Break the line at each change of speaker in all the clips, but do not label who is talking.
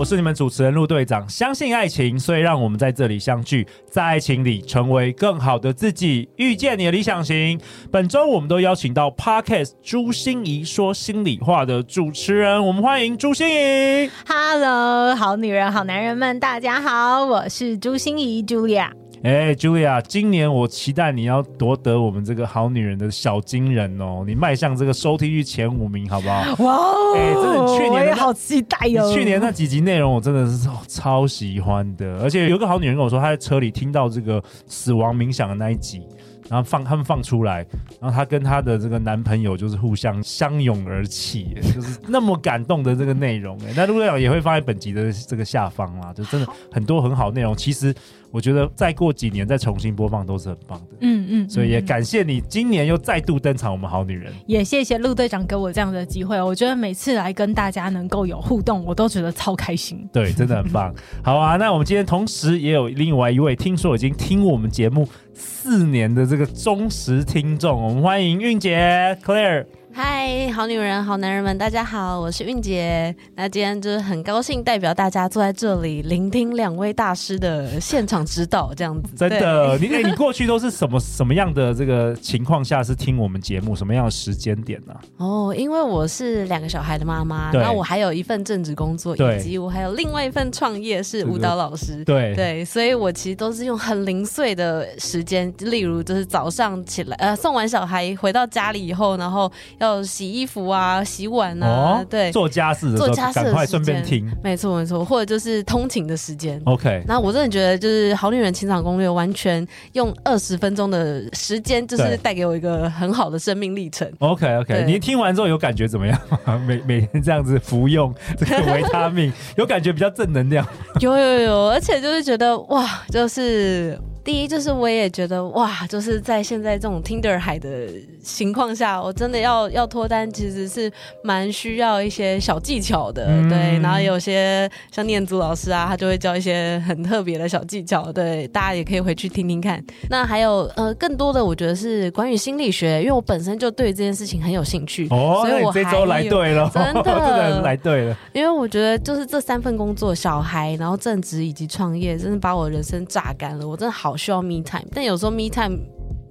我是你们主持人陆队长。相信爱情，所以让我们在这里相聚，在爱情里成为更好的自己，遇见你的理想型。本周我们都邀请到 Podcast 朱心怡说心里话的主持人，我们欢迎朱心怡。
Hello，好女人，好男人们，大家好，我是朱心怡，Julia。
哎，Julia，今年我期待你要夺得我们这个好女人的小金人哦，你迈向这个收听率前五名，好不好？
哇哦！
哎，真的，去年
我也好期待哦。
去年那几集内容我真的是超喜欢的，而且有个好女人跟我说，她在车里听到这个死亡冥想的那一集。然后放他们放出来，然后她跟她的这个男朋友就是互相相拥而泣，就是那么感动的这个内容。哎，那陆队长也会放在本集的这个下方啦，就真的很多很好内容。其实我觉得再过几年再重新播放都是很棒的。嗯嗯，所以也感谢你今年又再度登场，我们好女人。
也谢谢陆队长给我这样的机会。我觉得每次来跟大家能够有互动，我都觉得超开心。
对，真的很棒。好啊，那我们今天同时也有另外一位，听说已经听我们节目四年的这个忠实听众，我们欢迎韵姐，Clear。
嗨，好女人，好男人们，大家好，我是韵姐。那今天就是很高兴代表大家坐在这里，聆听两位大师的现场指导，这样子。
真的，你哎，你过去都是什么什么样的这个情况下是听我们节目？什么样的时间点呢、啊？
哦，因为我是两个小孩的妈妈，然后我还有一份正职工作，以及我还有另外一份创业是舞蹈老师。
对
对，所以我其实都是用很零碎的时间，例如就是早上起来，呃，送完小孩回到家里以后，然后。要洗衣服啊，洗碗啊，哦、对，
做家事的时候，做家事赶快顺便听，
没错没错，或者就是通勤的时间。
OK，
那我真的觉得就是《好女人情场攻略》完全用二十分钟的时间，就是带给我一个很好的生命历程。
OK OK，你听完之后有感觉怎么样？每每天这样子服用这个维他命，有感觉比较正能量？
有有有，而且就是觉得哇，就是。第一就是我也觉得哇，就是在现在这种 Tinder 海的情况下，我真的要要脱单，其实是蛮需要一些小技巧的，嗯、对。然后有些像念祖老师啊，他就会教一些很特别的小技巧，对，大家也可以回去听听看。那还有呃，更多的我觉得是关于心理学，因为我本身就对这件事情很有兴趣，
哦，
所以我
这周来对了，
真的，真的
来对了。
因为我觉得就是这三份工作，小孩，然后正职以及创业，真的把我人生榨干了，我真的好。需要 me time，但有时候 me time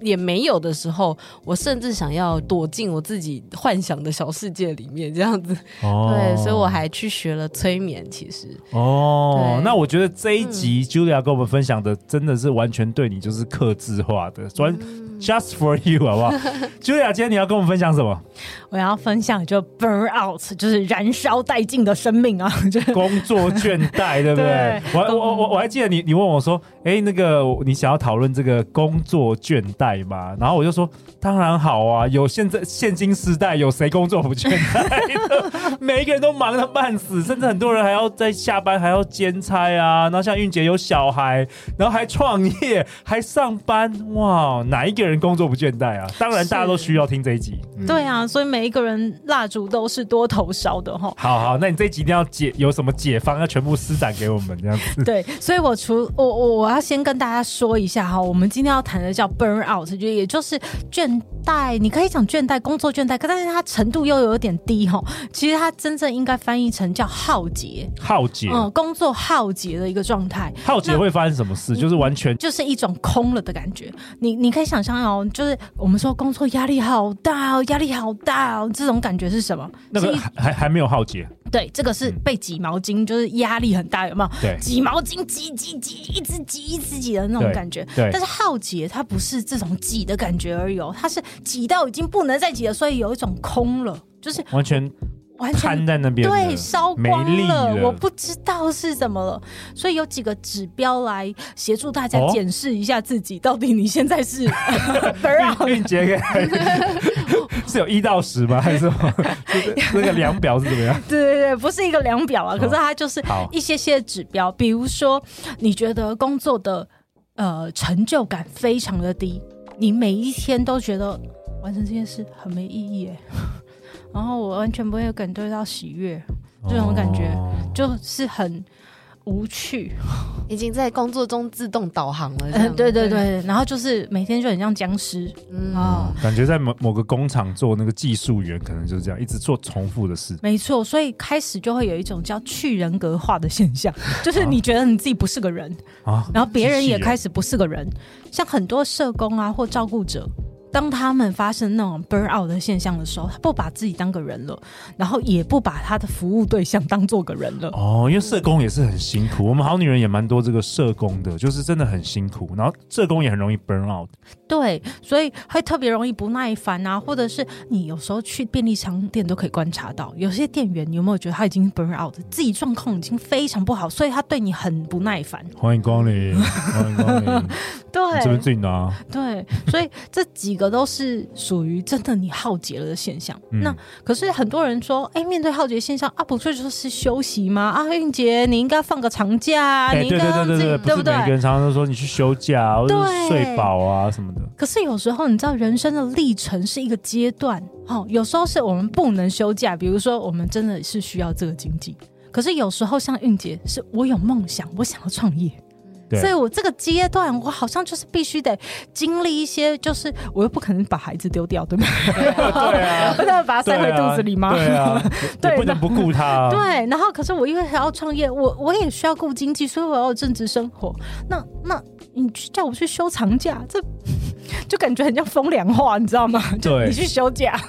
也没有的时候，我甚至想要躲进我自己幻想的小世界里面，这样子。哦，对，所以我还去学了催眠。其实，
哦，那我觉得这一集 Julia 跟我们分享的，真的是完全对你就是克制化的，专、嗯。Just for you，好不好？Julia，今天你要跟我们分享什么？
我要分享就 burn out，就是燃烧殆尽的生命啊，就
工作倦怠，对不对？对我我我我还记得你，你问我说，哎、欸，那个你想要讨论这个工作倦怠吗？然后我就说，当然好啊，有现在现今时代，有谁工作不倦怠？每一个人都忙得半死，甚至很多人还要在下班还要兼差啊。然后像韵姐有小孩，然后还创业，还上班，哇，哪一个人？人工作不倦怠啊，当然大家都需要听这一集。
嗯、对啊，所以每一个人蜡烛都是多头烧的哈。
好好，那你这一集一定要解，有什么解方要全部施展给我们这样子。
对，所以我除我我我要先跟大家说一下哈，我们今天要谈的叫 burn out，就也就是倦怠，你可以讲倦怠，工作倦怠，可但是它程度又有点低哈。其实它真正应该翻译成叫耗竭，
耗竭，
嗯，工作耗竭的一个状态。
耗竭会发生什么事？就是完全
就是一种空了的感觉。你你可以想象。哦，就是我们说工作压力好大哦，压力好大哦，这种感觉是什么？
那个还还还没有耗竭。
对，这个是被挤毛巾，就是压力很大，有没有？
对，
挤毛巾挤挤挤，一直挤一直挤的那种感觉。
对，
但是耗竭它不是这种挤的感觉而已哦，它是挤到已经不能再挤了，所以有一种空了，就是
完全。
完全
在那边，
对，烧光了，
了，
我不知道是怎么了，所以有几个指标来协助大家检视一下自己，到底你现在是
是有一到十吗？还是什么？那个量表是怎么样？
对对对，不是一个量表啊，可是它就是一些些指标，比如说你觉得工作的呃成就感非常的低，你每一天都觉得。完成这件事很没意义哎，然后我完全不会感觉到喜悦，这种感觉就是很。无趣，
已经在工作中自动导航了。
嗯，对对对，然后就是每天就很像僵尸。嗯，
哦，感觉在某某个工厂做那个技术员，可能就是这样，一直做重复的事。
没错，所以开始就会有一种叫去人格化的现象，就是你觉得你自己不是个人啊，然后别人也开始不是个人，像很多社工啊或照顾者。当他们发生那种 burn out 的现象的时候，他不把自己当个人了，然后也不把他的服务对象当做个人了。
哦，因为社工也是很辛苦，我们好女人也蛮多这个社工的，就是真的很辛苦，然后社工也很容易 burn out。
对，所以会特别容易不耐烦啊，或者是你有时候去便利商店都可以观察到，有些店员你有没有觉得他已经 burn out，自己状况已经非常不好，所以他对你很不耐烦。
欢迎光临，欢迎光临。
对，
这边自己拿。
对，所以这几个都是属于真的你耗竭了的现象。嗯、那可是很多人说，哎，面对耗竭现象啊，不就就是休息吗？啊，韵杰，你应该放个长假，
欸、
你应该
对对对对对，对不对？每个人常常都说你去休假，或者睡饱啊什么的。
可是有时候你知道，人生的历程是一个阶段，哦，有时候是我们不能休假，比如说我们真的是需要这个经济。可是有时候像韵杰，是我有梦想，我想要创业。所以，我这个阶段，我好像就是必须得经历一些，就是我又不可能把孩子丢掉，对吗？
对啊，
不能把他塞回肚子里吗？
对啊，对，不能不顾他。对，
然后可是我因为还要创业，我我也需要顾经济，所以我要有正职生活。那那你叫我去休长假，这就感觉很像风凉话，你知道吗？对，你去休假，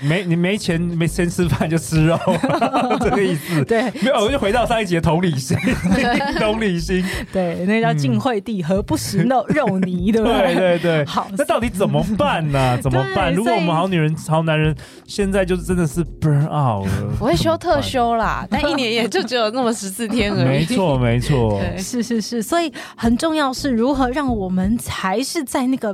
没你没钱没先吃饭就吃肉，这个意思。
对，
没有，我就回到上一集的同理心，同理心，
对。那叫晋惠帝何不食肉肉泥，对不对？
对对对。好，那到底怎么办呢？怎么办？如果我们好女人、好男人现在就是真的是 burn out 了，
我会休特休啦，但一年也就只有那么十四天而已。
没错，没错。
对，是是是，所以很重要是如何让我们才是在那个。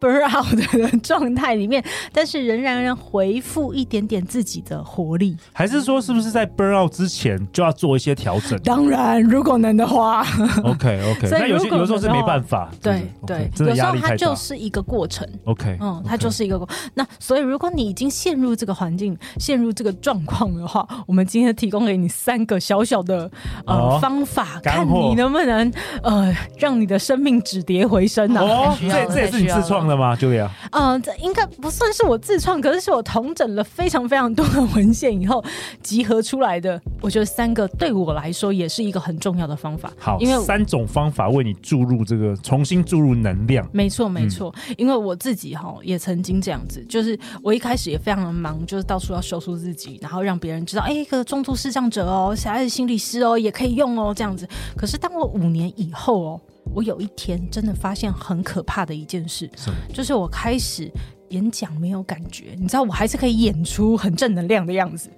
burn out 的状态里面，但是仍然能回复一点点自己的活力，
还是说是不是在 burn out 之前就要做一些调整？
当然，如果能的话。
OK OK，那有些有时候是没办法，
对对，有时候它就是一个过程。
OK，
嗯，它就是一个过。那所以，如果你已经陷入这个环境、陷入这个状况的话，我们今天提供给你三个小小的呃方法，看你能不能呃让你的生命止跌回升呢？
哦，这这也是你自创的。吗？就这样。
嗯，这应该不算是我自创，可是是我统整了非常非常多的文献以后 集合出来的。我觉得三个对我来说也是一个很重要的方法。
好，因为三种方法为你注入这个重新注入能量。
没错，没错。嗯、因为我自己哈也曾经这样子，就是我一开始也非常的忙，就是到处要修饰自己，然后让别人知道，哎，一个中度视障者哦，小孩子心理师哦，也可以用哦，这样子。可是当我五年以后哦。我有一天真的发现很可怕的一件事，是就是我开始演讲没有感觉，你知道，我还是可以演出很正能量的样子，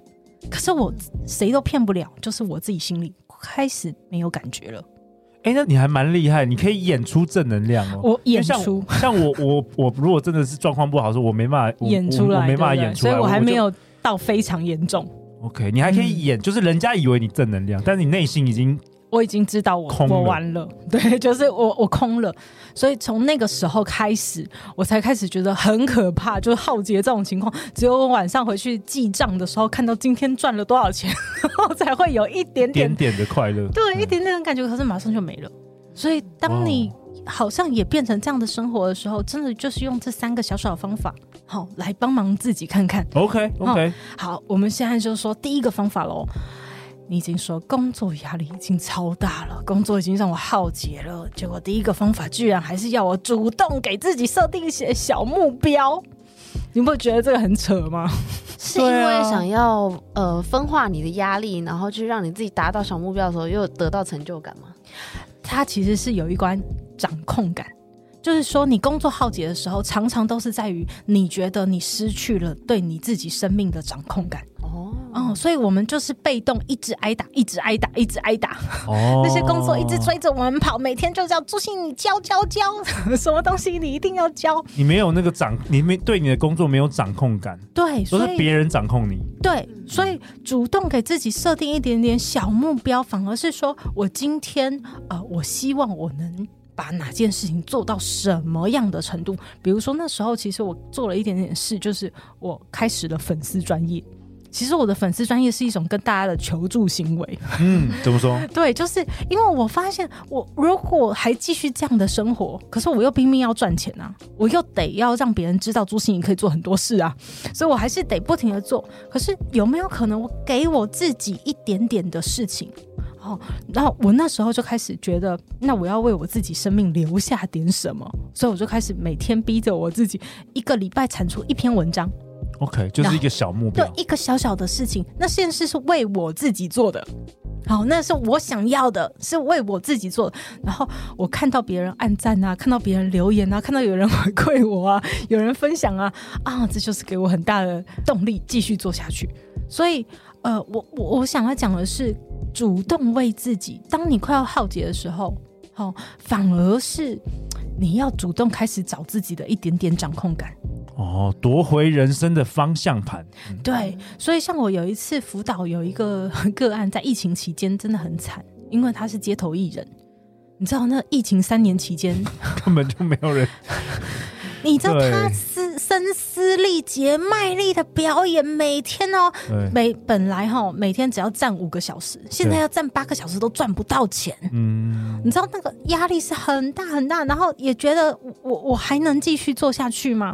可是我谁都骗不了，就是我自己心里开始没有感觉了。
哎、欸，那你还蛮厉害，你可以演出正能量哦。
我演出，
像，像我我我如果真的是状况不好的时候，我没办法
演出来，
我没办法演出来，
所以我还没有到非常严重。
OK，你还可以演，嗯、就是人家以为你正能量，但是你内心已经。
我已经知道我了。我完了，对，就是我我空了，所以从那个时候开始，我才开始觉得很可怕，就是浩劫这种情况，只有我晚上回去记账的时候，看到今天赚了多少钱，然后才会有一点点
点点的快乐，
对，一点点的感觉，可是马上就没了。所以当你好像也变成这样的生活的时候，真的就是用这三个小小的方法，好来帮忙自己看看。
OK OK，
好，我们现在就说第一个方法喽。你已经说工作压力已经超大了，工作已经让我耗竭了。结果第一个方法居然还是要我主动给自己设定一些小目标，你不觉得这个很扯吗？
是因为想要呃分化你的压力，然后去让你自己达到小目标的时候又得到成就感吗？
它其实是有一关掌控感，就是说你工作耗竭的时候，常常都是在于你觉得你失去了对你自己生命的掌控感。哦，所以我们就是被动，一直挨打，一直挨打，一直挨打。哦，那些工作一直追着我们跑，每天就是要朱信，你教教教，什么东西你一定要教。
你没有那个掌，你没对你的工作没有掌控感。
对，
所以都是别人掌控你。
对，所以主动给自己设定一点点小目标，反而是说我今天呃，我希望我能把哪件事情做到什么样的程度。比如说那时候，其实我做了一点点事，就是我开始了粉丝专页。其实我的粉丝专业是一种跟大家的求助行为。
嗯，怎么说？
对，就是因为我发现，我如果还继续这样的生活，可是我又拼命要赚钱啊，我又得要让别人知道朱心怡可以做很多事啊，所以我还是得不停的做。可是有没有可能，我给我自己一点点的事情？哦，然后我那时候就开始觉得，那我要为我自己生命留下点什么，所以我就开始每天逼着我自己，一个礼拜产出一篇文章。
OK，就是一个小目标，
对，一个小小的事情。那件事是为我自己做的，好，那是我想要的，是为我自己做的。然后我看到别人按赞啊，看到别人留言啊，看到有人回馈我啊，有人分享啊，啊，这就是给我很大的动力，继续做下去。所以，呃，我我我想要讲的是，主动为自己。当你快要耗竭的时候，好、反而是你要主动开始找自己的一点点掌控感。
哦，夺回人生的方向盘。
嗯、对，所以像我有一次辅导有一个 个案，在疫情期间真的很惨，因为他是街头艺人。你知道那疫情三年期间
根本就没有人。
你知道他是声嘶力竭、卖力的表演，每天哦，每本来哈、哦、每天只要站五个小时，现在要站八个小时都赚不到钱。嗯，你知道那个压力是很大很大，然后也觉得我我还能继续做下去吗？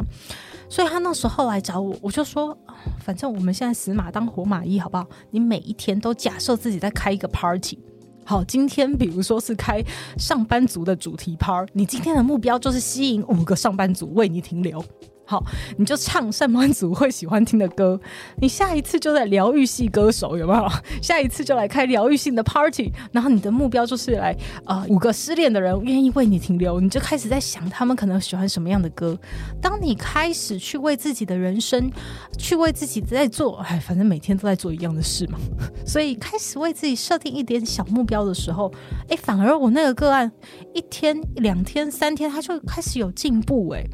所以他那时候来找我，我就说，反正我们现在死马当活马医，好不好？你每一天都假设自己在开一个 party，好，今天比如说是开上班族的主题 party，你今天的目标就是吸引五个上班族为你停留。好，你就唱上班族会喜欢听的歌。你下一次就在疗愈系歌手有没有？下一次就来开疗愈性的 party。然后你的目标就是来呃五个失恋的人愿意为你停留，你就开始在想他们可能喜欢什么样的歌。当你开始去为自己的人生，去为自己在做，哎，反正每天都在做一样的事嘛。所以开始为自己设定一点小目标的时候，哎，反而我那个个案一天、两天、三天，他就开始有进步，哎。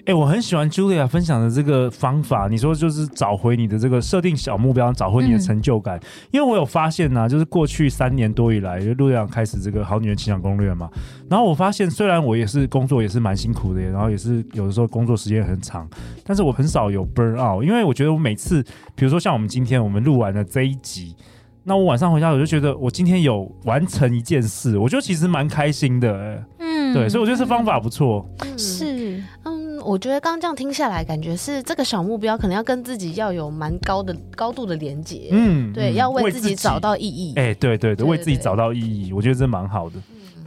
哎、欸，我很喜欢 Julia 分享的这个方法。你说就是找回你的这个设定小目标，找回你的成就感。嗯、因为我有发现呢、啊，就是过去三年多以来，就陆队长开始这个好女人情感攻略嘛。然后我发现，虽然我也是工作也是蛮辛苦的，然后也是有的时候工作时间很长，但是我很少有 burn out。因为我觉得我每次，比如说像我们今天我们录完了这一集，那我晚上回家我就觉得我今天有完成一件事，我觉得其实蛮开心的。嗯，对，所以我觉得这方法不错。
是，嗯。我觉得刚刚这样听下来，感觉是这个小目标可能要跟自己要有蛮高的高度的连接。嗯，对，要为自己找到意义。
哎，对对对，为自己找到意义，我觉得这蛮好的。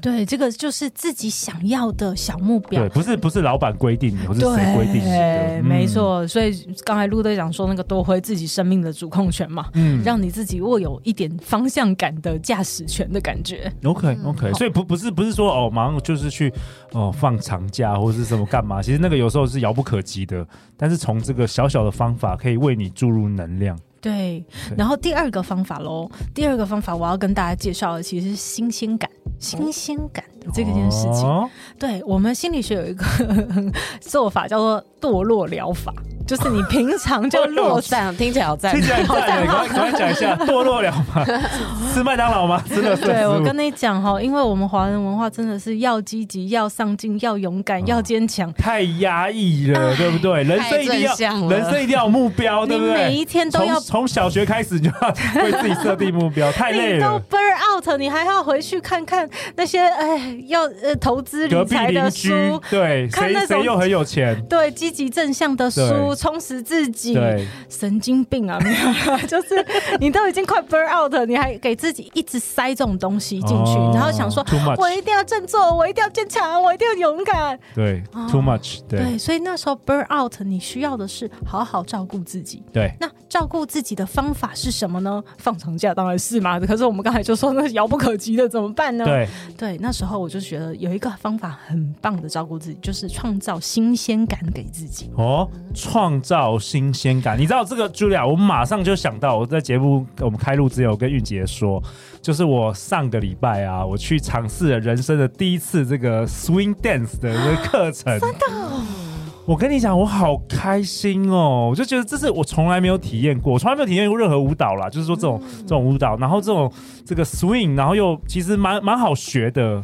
对，这个就是自己想要的小目标。
对，不是不是老板规定，不是谁规定的。
对，没错。所以刚才陆队长说那个夺回自己生命的主控权嘛，嗯，让你自己握有一点方向感的驾驶权的感觉。
OK OK，所以不不是不是说哦，马上就是去哦放长假或者是什么干嘛？其实那个有时候是遥不可及的。但是从这个小小的方法，可以为你注入能量。
对，然后第二个方法喽，第二个方法我要跟大家介绍的其实是新鲜感，新鲜感的这个件事情。哦、对，我们心理学有一个 做法叫做堕落疗法。就是你平常就落战，听起来好赞，
听起来好赞。赶快赶快讲一下，堕落疗法？吃麦当劳吗？真的是。
对，我跟你讲哈，因为我们华人文化真的是要积极、要上进、要勇敢、要坚强。
太压抑了，对不对？人生一定要，人生一定要有目标，对不对？
每一天都要
从小学开始就要为自己设定目标，太累了。
你都 burn out，你还要回去看看那些哎，要呃投资理财的书，
对，看那谁又很有钱？
对，积极正向的书。充实自己，对神经病啊！没有，就是你都已经快 burn out 了，你还给自己一直塞这种东西进去，哦、然后想说我一定要振作，我一定要坚强，我一定要勇敢。
对、哦、，too much 对。
对，所以那时候 burn out，你需要的是好好照顾自己。
对，
那照顾自己的方法是什么呢？放长假当然是嘛。可是我们刚才就说那遥不可及的，怎么办呢？
对，
对，那时候我就觉得有一个方法很棒的照顾自己，就是创造新鲜感给自己。
哦，创。造新鲜感，你知道这个 Julia，我马上就想到，我在节目我们开录之前，我跟玉杰说，就是我上个礼拜啊，我去尝试了人生的第一次这个 swing dance 的这个课程。
真的，
我跟你讲，我好开心哦！我就觉得这是我从来没有体验过，我从来没有体验过任何舞蹈啦，就是说这种这种舞蹈，然后这种这个 swing，然后又其实蛮蛮好学的。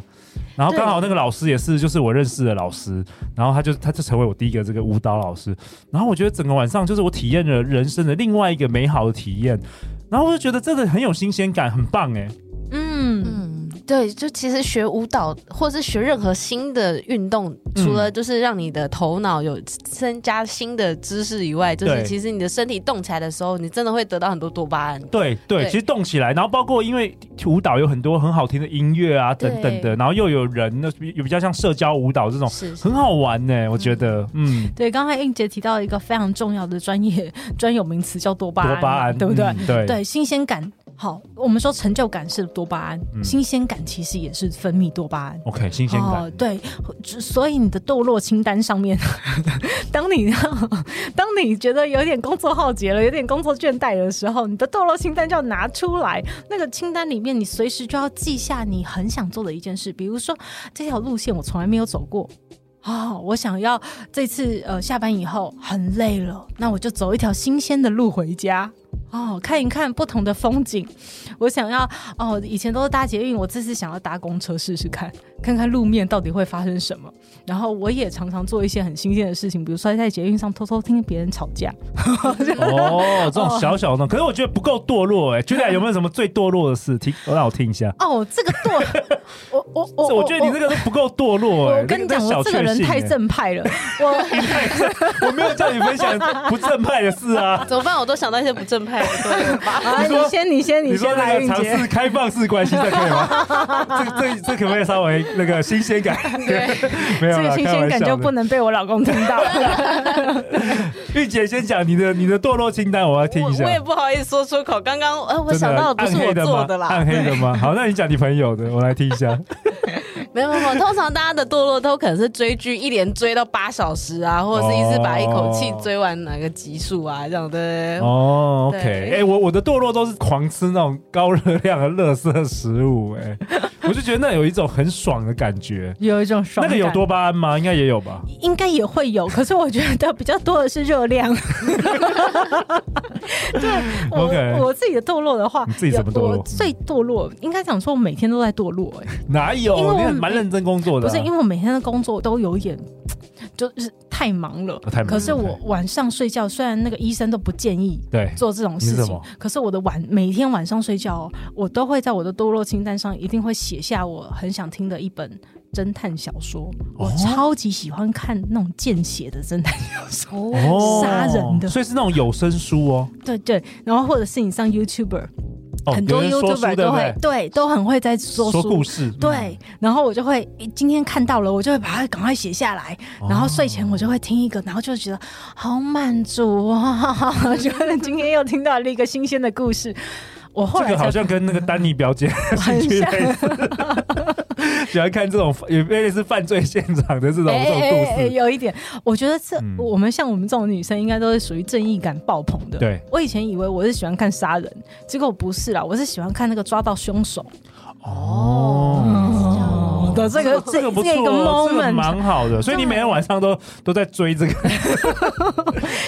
然后刚好那个老师也是就是我认识的老师，然后他就他就成为我第一个这个舞蹈老师，然后我觉得整个晚上就是我体验了人生的另外一个美好的体验，然后我就觉得真的很有新鲜感，很棒哎，
嗯嗯。对，就其实学舞蹈或是学任何新的运动，除了就是让你的头脑有增加新的知识以外，就是其实你的身体动起来的时候，你真的会得到很多多巴胺。
对对，对，其实动起来，然后包括因为舞蹈有很多很好听的音乐啊等等的，然后又有人，那比比较像社交舞蹈这种，是，是很好玩呢。我觉得，嗯，
对。刚才英杰提到一个非常重要的专业专有名词叫多巴胺，
多巴胺，
对不对？
嗯、对
对，新鲜感。好，我们说成就感是多巴胺，嗯、新鲜感其实也是分泌多巴胺。
OK，新鲜感、哦。
对，所以你的堕落清单上面，当你当你觉得有点工作耗竭了，有点工作倦怠的时候，你的堕落清单就要拿出来。那个清单里面，你随时就要记下你很想做的一件事，比如说这条路线我从来没有走过。啊、哦，我想要这次呃下班以后很累了，那我就走一条新鲜的路回家。哦，看一看不同的风景。我想要哦，以前都是搭捷运，我这次想要搭公车试试看，看看路面到底会发生什么。然后我也常常做一些很新鲜的事情，比如说在捷运上偷偷听别人吵架。
哦，这种小小的，可是我觉得不够堕落哎、欸。觉得有没有什么最堕落的事？听，让我听一下。
哦，这个堕，我我我，
我觉得你这个都不够堕落哎、欸。
我跟你讲，我这个人太正派了。
我 我没有叫你分享不正派的事啊。
怎么办？我都想到一些不正派。
啊、你先，你先，你先来。尝
试开放式关系，这可以吗？这这这可不可以稍微那个新鲜感？对，没有。这个新鲜感就不能被我老公听到。
玉
姐先讲你的你的堕落清单，我要听一下。
我，我也不好意思说出口。刚刚呃，我想到的不是我做的啦，
暗黑的吗？好，那你讲你朋友的，我来听一下。
没有没有，通常大家的堕落都可能是追剧，一连追到八小时啊，或者是一次把一口气追完哪个集数啊，这样的。
哦，OK，哎，我我的堕落都是狂吃那种高热量的垃圾食物，哎，我就觉得那有一种很爽的感觉，
有一种爽。
那个有多巴胺吗？应该也有吧？
应该也会有，可是我觉得比较多的是热量。对，OK，我自己的堕落的话，
你自己怎么堕落？
最堕落应该讲说，我每天都在堕落，哎。
哪有？因为我蛮认真工作的。啊，
不是因为我每天的工作都有一点，就是太忙了。太忙了。可是我晚上睡觉，虽然那个医生都不建议对做这种事情，可是我的晚每天晚上睡觉，我都会在我的堕落清单上一定会写下我很想听的一本侦探小说。哦、我超级喜欢看那种见血的侦探小说，杀、哦、人的，
所以是那种有声书哦。
对对，然后或者是你上 YouTuber。很多 YouTuber 都会对，都很会在说
说故事，
对。然后我就会今天看到了，我就会把它赶快写下来。然后睡前我就会听一个，然后就觉得好满足啊！觉得今天又听到了一个新鲜的故事。我后来
这个好像跟那个丹尼表姐 很像，喜欢看这种也类似犯罪现场的这种这种故事。
有一点，我觉得这我们像我们这种女生，应该都是属于正义感爆棚的。
对，
我以前以为我是喜欢看杀人，结果不是啦，我是喜欢看那个抓到凶手。哦，的这个这个不错，这个 moment
蛮好的，所以你每天晚上都 都在追这个，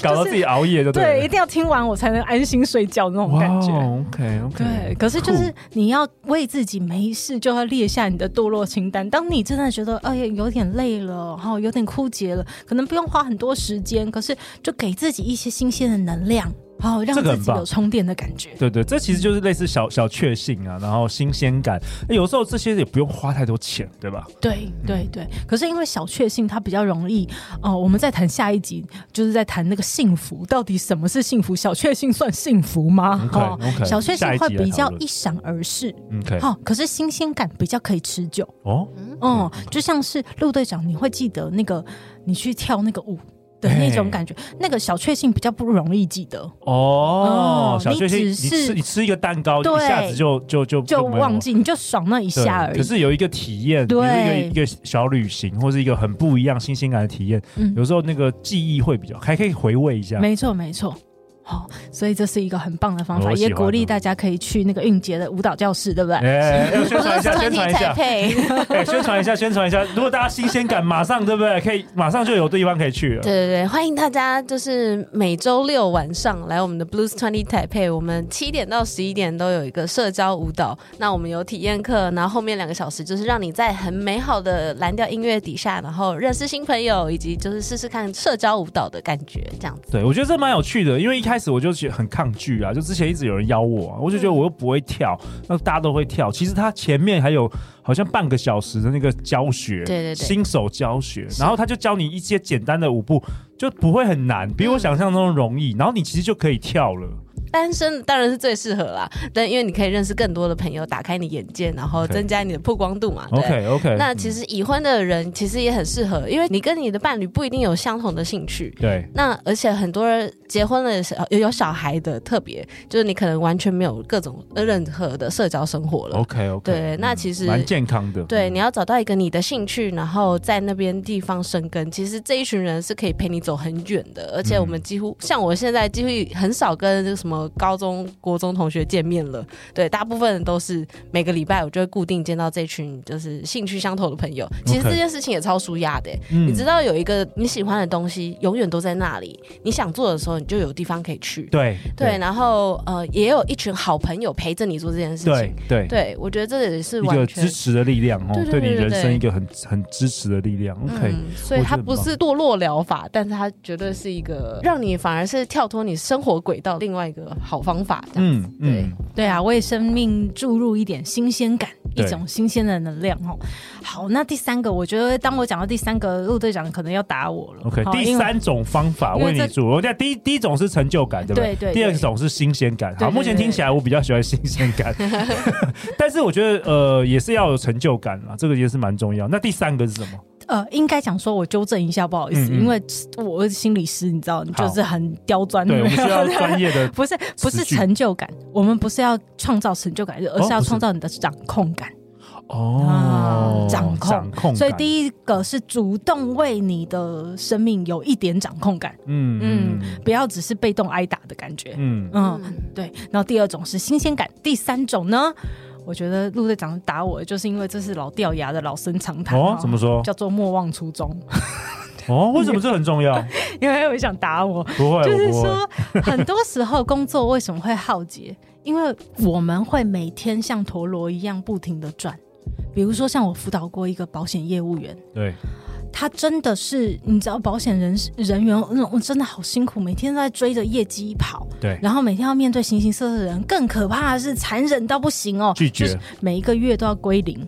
搞到自己熬夜就对，
一定要听完我才能安心睡觉那种感觉。
OK OK，
对，可是就是你要为自己没事就要列下你的堕落清单。当你真的觉得哎呀有点累了，然后有点枯竭了，可能不用花很多时间，可是就给自己一些新鲜的能量。好，让自己有充电的感觉。
对对，这其实就是类似小小确幸啊，然后新鲜感。有时候这些也不用花太多钱，对吧？
对对对。可是因为小确幸，它比较容易哦、呃。我们在谈下一集，就是在谈那个幸福，到底什么是幸福？小确幸算幸福吗？
哦，okay, okay,
小确幸会比较一闪而逝。
OK，
好，可是新鲜感比较可以持久。哦，嗯，就像是陆队长，你会记得那个你去跳那个舞。的那种感觉，那个小确幸比较不容易记得
哦。小确幸，你吃你吃一个蛋糕，一下子就就就
就忘记，你就爽那一下而已。
可是有一个体验，比如一个一个小旅行，或是一个很不一样新鲜感的体验，有时候那个记忆会比较还可以回味一下。
没错没错，好，所以这是一个很棒的方法，
哦
也鼓励大家可以去那个韵杰的舞蹈教室，对不对？
哎，要宣传一下，宣传一下，
哎，
宣传一下，宣传一下。如果大家新鲜感马上，对不对？可以马上就有地方可以去了。
对对对，欢迎大家，就是每周六晚上来我们的 Blues Twenty Taipei，我们七点到十一点都有一个社交舞蹈。那我们有体验课，然后后面两个小时就是让你在很美好的蓝调音乐底下，然后认识新朋友，以及就是试试看社交舞蹈的感觉，这样子。
对，我觉得这蛮有趣的，因为一开始我就觉得很抗拒啊，就之前一直有人邀我啊，我就觉得我又不会跳，那大家都会跳。其实他前面还有好像半个小时的那个教学，
对对对，
新手教学，然后他就教你一些简单的舞步，就不会很难，比我想象中容易，然后你其实就可以跳了。
单身当然是最适合啦，但因为你可以认识更多的朋友，打开你眼界，然后增加你的曝光度嘛。
OK OK。
那其实已婚的人其实也很适合，因为你跟你的伴侣不一定有相同的兴趣。
对。
那而且很多人结婚了有有小孩的，特别就是你可能完全没有各种任何的社交生活了。
OK OK。
对，那其实
蛮健康的。
对，你要找到一个你的兴趣，然后在那边地方生根，其实这一群人是可以陪你走很远的。而且我们几乎像我现在几乎很少跟什么高中。国中同学见面了，对，大部分人都是每个礼拜我就会固定见到这群就是兴趣相投的朋友。其实这件事情也超舒压的，嗯，你知道有一个你喜欢的东西永远都在那里，你想做的时候你就有地方可以去。
对
对，然后呃也有一群好朋友陪着你做这件事情。
对对，
对我觉得这也是
一个支持的力量哦，对，你人生一个很很支持的力量。OK，
嗯，所以它不是堕落疗法，但是它绝对是一个让你反而是跳脱你生活轨道另外一个好方法。嗯，对
嗯对啊，为生命注入一点新鲜感，一种新鲜的能量哦。好，那第三个，我觉得当我讲到第三个，陆队长可能要打我了。
OK，第三种方法为你注入，我讲第一第一种是成就感，对不对？对，对，对。第二种是新鲜感。好，目前听起来我比较喜欢新鲜感，但是我觉得呃也是要有成就感啊，这个也是蛮重要。那第三个是什么？
呃，应该讲说，我纠正一下，不好意思，嗯嗯因为我是心理师，你知道，就是很刁钻。
对，我们需要专业的，
不是不是成就感，我们不是要创造成就感，而是要创造你的掌控感。
哦，
掌控，
掌控。
所以第一个是主动为你的生命有一点掌控感。嗯嗯，不要只是被动挨打的感觉。嗯嗯，对。然后第二种是新鲜感，第三种呢？我觉得陆队长打我，就是因为这是老掉牙的老生常谈
哦。怎么说？
叫做莫忘初衷。
哦，为什么这很重要？
因为我想打我。
不会，
就是说，很多时候工作为什么会耗竭？因为我们会每天像陀螺一样不停的转。比如说，像我辅导过一个保险业务员，
对。
他真的是，你知道，保险人人员那种真的好辛苦，每天都在追着业绩跑。
对，
然后每天要面对形形色色的人，更可怕的是残忍到不行哦，
拒绝，
就是每一个月都要归零，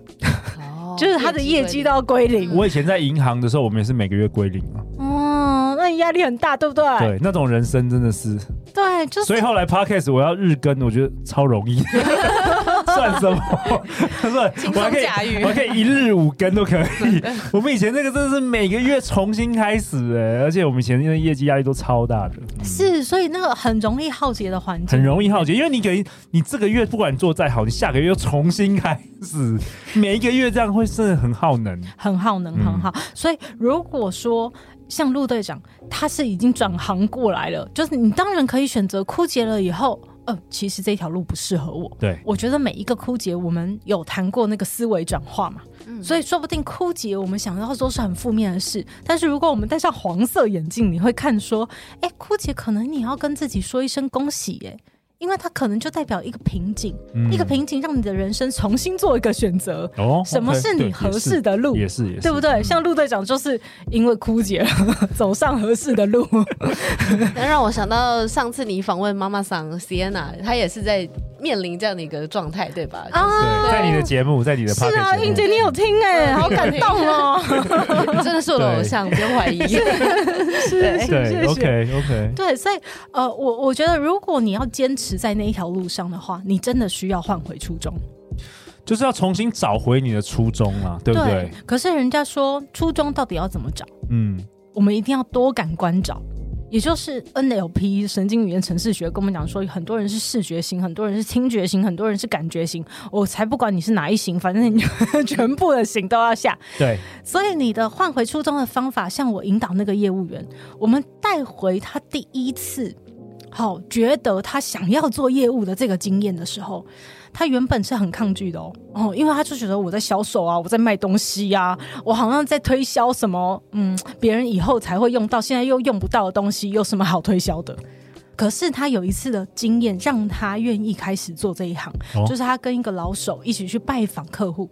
哦，就是他的业绩都要归零。
我以前在银行的时候，我们也是每个月归零啊。
哦，那你压力很大，对不对？
对，那种人生真的是。
对，就是。
所以后来 Podcast 我要日更，我觉得超容易。算什么？他说我还可以，我还可以一日五更都可以。我们以前那个真的是每个月重新开始哎，而且我们以前因为业绩压力都超大的。
是，所以那个很容易耗竭的环境，
很容易耗竭，因为你给你这个月不管做再好，你下个月又重新开始，每一个月这样会是很耗能，
很耗能，很好。所以如果说像陆队长，他是已经转行过来了，就是你当然可以选择枯竭了以后。呃，其实这条路不适合我。
对，
我觉得每一个枯竭，我们有谈过那个思维转化嘛，嗯，所以说不定枯竭，我们想到都是很负面的事。但是如果我们戴上黄色眼镜，你会看说，哎，枯竭可能你要跟自己说一声恭喜，哎。因为它可能就代表一个瓶颈，嗯、一个瓶颈让你的人生重新做一个选择。哦，什么是你合适的路？
也是，也是，
对不对？像陆队长就是因为枯竭了，走上合适的路。
那让我想到上次你访问妈妈桑 Sienna，她也是在面临这样的一个状态，对吧？
啊，
对，在你的节目，在你的 podcast
是啊，英姐你有听哎，好感动哦，
真的是我的偶像，不用怀疑。
是，
对，OK OK。
对，所以呃，我我觉得如果你要坚持。在那一条路上的话，你真的需要换回初衷，
就是要重新找回你的初衷啊，对不对？对，
可是人家说初衷到底要怎么找？
嗯，
我们一定要多感官找，也就是 NLP 神经语言程式学跟我们讲说，很多人是视觉型，很多人是听觉型，很多人是感觉型。我才不管你是哪一型，反正你 全部的型都要下。
对，
所以你的换回初衷的方法，像我引导那个业务员，我们带回他第一次。好觉得他想要做业务的这个经验的时候，他原本是很抗拒的哦哦，因为他就觉得我在销售啊，我在卖东西呀、啊，我好像在推销什么，嗯，别人以后才会用到，现在又用不到的东西，有什么好推销的？可是他有一次的经验，让他愿意开始做这一行，哦、就是他跟一个老手一起去拜访客户。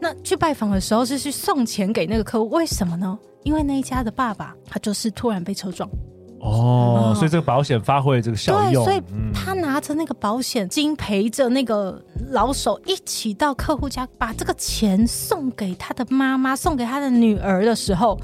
那去拜访的时候是去送钱给那个客户，为什么呢？因为那一家的爸爸他就是突然被车撞。
哦，所以这个保险发挥这个效用。
对，所以他拿着那个保险金，陪着那个老手一起到客户家，把这个钱送给他的妈妈，送给他的女儿的时候，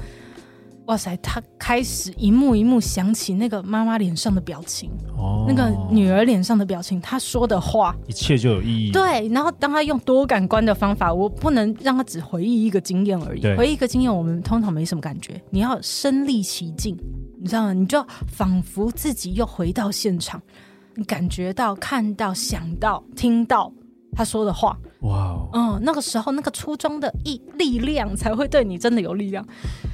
哇塞，他开始一幕一幕想起那个妈妈脸上的表情，哦，那个女儿脸上的表情，他说的话，
一切就有意义。
对，然后当他用多感官的方法，我不能让他只回忆一个经验而已，回忆一个经验，我们通常没什么感觉，你要身历其境。你知道吗？你就仿佛自己又回到现场，你感觉到、看到、想到、听到他说的话。哇 Wow，嗯，那个时候那个初衷的力力量才会对你真的有力量。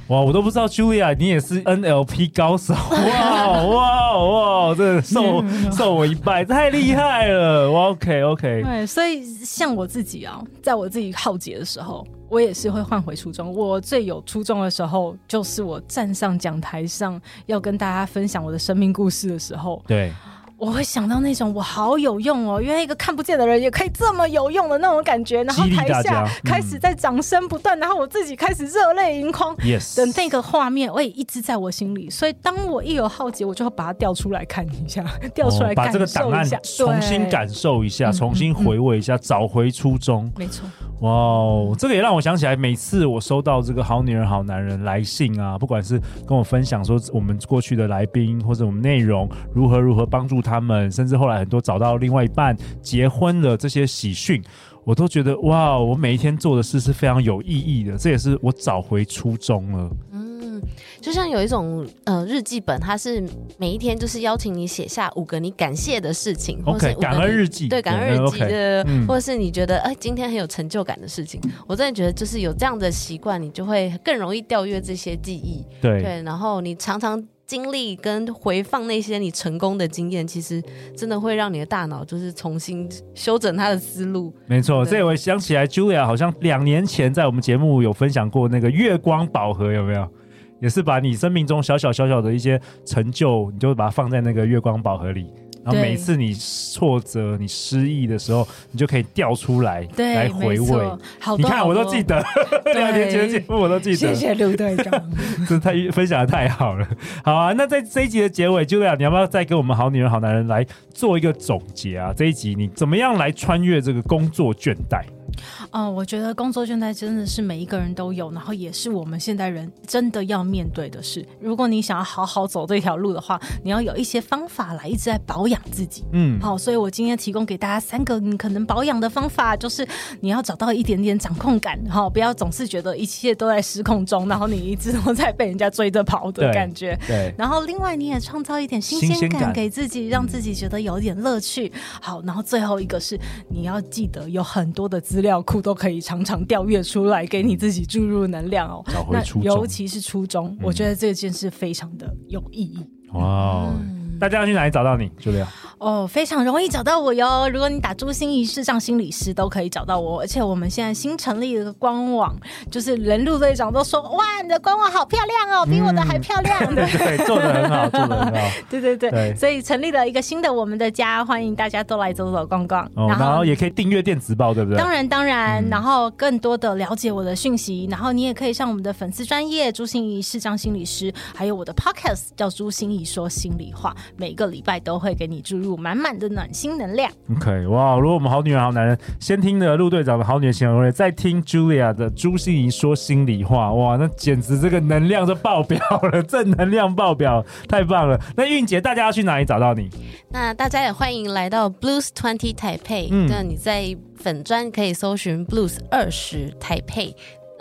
哇，我都不知道，Julia，你也是 NLP 高手。哇 哇哇，这受受我一拜，太厉害了。OK OK。
对，所以像我自己啊，在我自己浩劫的时候。我也是会换回初衷。我最有初衷的时候，就是我站上讲台上要跟大家分享我的生命故事的时候。
对。
我会想到那种我好有用哦，原来一个看不见的人也可以这么有用的那种感觉，然后台下开始在掌声不断，嗯、然后我自己开始热泪盈眶的那个画面，我也一直在我心里。所以当我一有浩劫，我就会把它调出来看一下，调出来感受一下，哦、把这个档案
重新感受一下，重新回味一下，嗯嗯嗯、找回初衷。
没错。
哇哦，这个也让我想起来，每次我收到这个好女人好男人来信啊，不管是跟我分享说我们过去的来宾或者我们内容如何如何帮助他们，甚至后来很多找到另外一半结婚的这些喜讯，我都觉得哇，我每一天做的事是非常有意义的，这也是我找回初衷了。
就像有一种呃日记本，它是每一天就是邀请你写下五个你感谢的事情
，OK，感恩日记，
对，感恩日记的，或者是你觉得哎今天很有成就感的事情，我真的觉得就是有这样的习惯，你就会更容易调阅这些记忆，
对。
对，然后你常常经历跟回放那些你成功的经验，其实真的会让你的大脑就是重新修整它的思路。
没错，这我想起来，Julia 好像两年前在我们节目有分享过那个月光宝盒，有没有？也是把你生命中小小小小的一些成就，你就把它放在那个月光宝盒里，然后每次你挫折、你失意的时候，你就可以调出来来回味。
好，
你看我都记得，两年前的节目我都记得。
谢谢刘队长，
这太分享的太好了。好啊，那在这一集的结尾，Julia，你要不要再给我们好女人好男人来做一个总结啊？这一集你怎么样来穿越这个工作倦怠？
哦，我觉得工作倦怠真的是每一个人都有，然后也是我们现代人真的要面对的事。如果你想要好好走这条路的话，你要有一些方法来一直在保养自己。嗯，好，所以我今天提供给大家三个你可能保养的方法，就是你要找到一点点掌控感，哈，不要总是觉得一切都在失控中，然后你一直都在被人家追着跑的感觉。对。对，然后另外你也创造一点新鲜感给自己，让自己觉得有点乐趣。好，然后最后一个是你要记得有很多的资料库都可以常常调阅出来，给你自己注入能量哦。
找回初衷，
尤其是初中，嗯、我觉得这件事非常的有意义。
哇，嗯、大家要去哪里找到你？就这样。
哦，非常容易找到我哟！如果你打朱心怡视障心理师都可以找到我，而且我们现在新成立了个官网，就是连陆队长都说：“哇，你的官网好漂亮哦，比我的还漂亮。嗯 ”
对，做的很好，做的很好。
对 对对，对所以成立了一个新的我们的家，欢迎大家都来走走逛逛。
哦、然，后然后也可以订阅电子报，对不对？
当然当然，嗯、然后更多的了解我的讯息，然后你也可以上我们的粉丝专业朱心怡视障心理师，还有我的 podcast 叫朱心怡说心里话，每个礼拜都会给你注入满满的暖心能量。
OK，哇！如果我们好女人好男人先听的陆队长的好女人情感攻略，再听 Julia 的朱心怡说心里话，哇，那简直这个能量就爆表了，正能量爆表，太棒了。那韵姐，大家要去哪里找到你？
那大家也欢迎来到 Blues Twenty Taipei。嗯，那你在粉专可以搜寻 Blues 二十台北。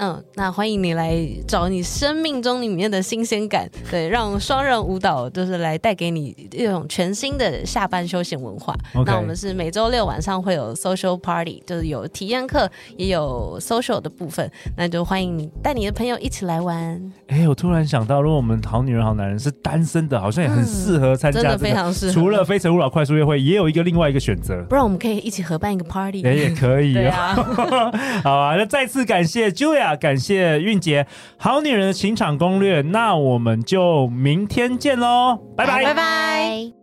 嗯，那欢迎你来找你生命中里面的新鲜感，对，让双人舞蹈就是来带给你一种全新的下班休闲文化。那我们是每周六晚上会有 social party，就是有体验课，也有 social 的部分，那就欢迎你带你的朋友一起来玩。
哎，我突然想到，如果我们好女人好男人是单身的，好像也很适合参加、这个，真的非常适合。除了非诚勿扰快速约会，也有一个另外一个选择，
不然我们可以一起合办一个 party，
也也可以。对啊，好啊，那再次感谢 Julia，感谢韵姐，好女人的情场攻略，那我们就明天见喽，拜拜，
拜拜。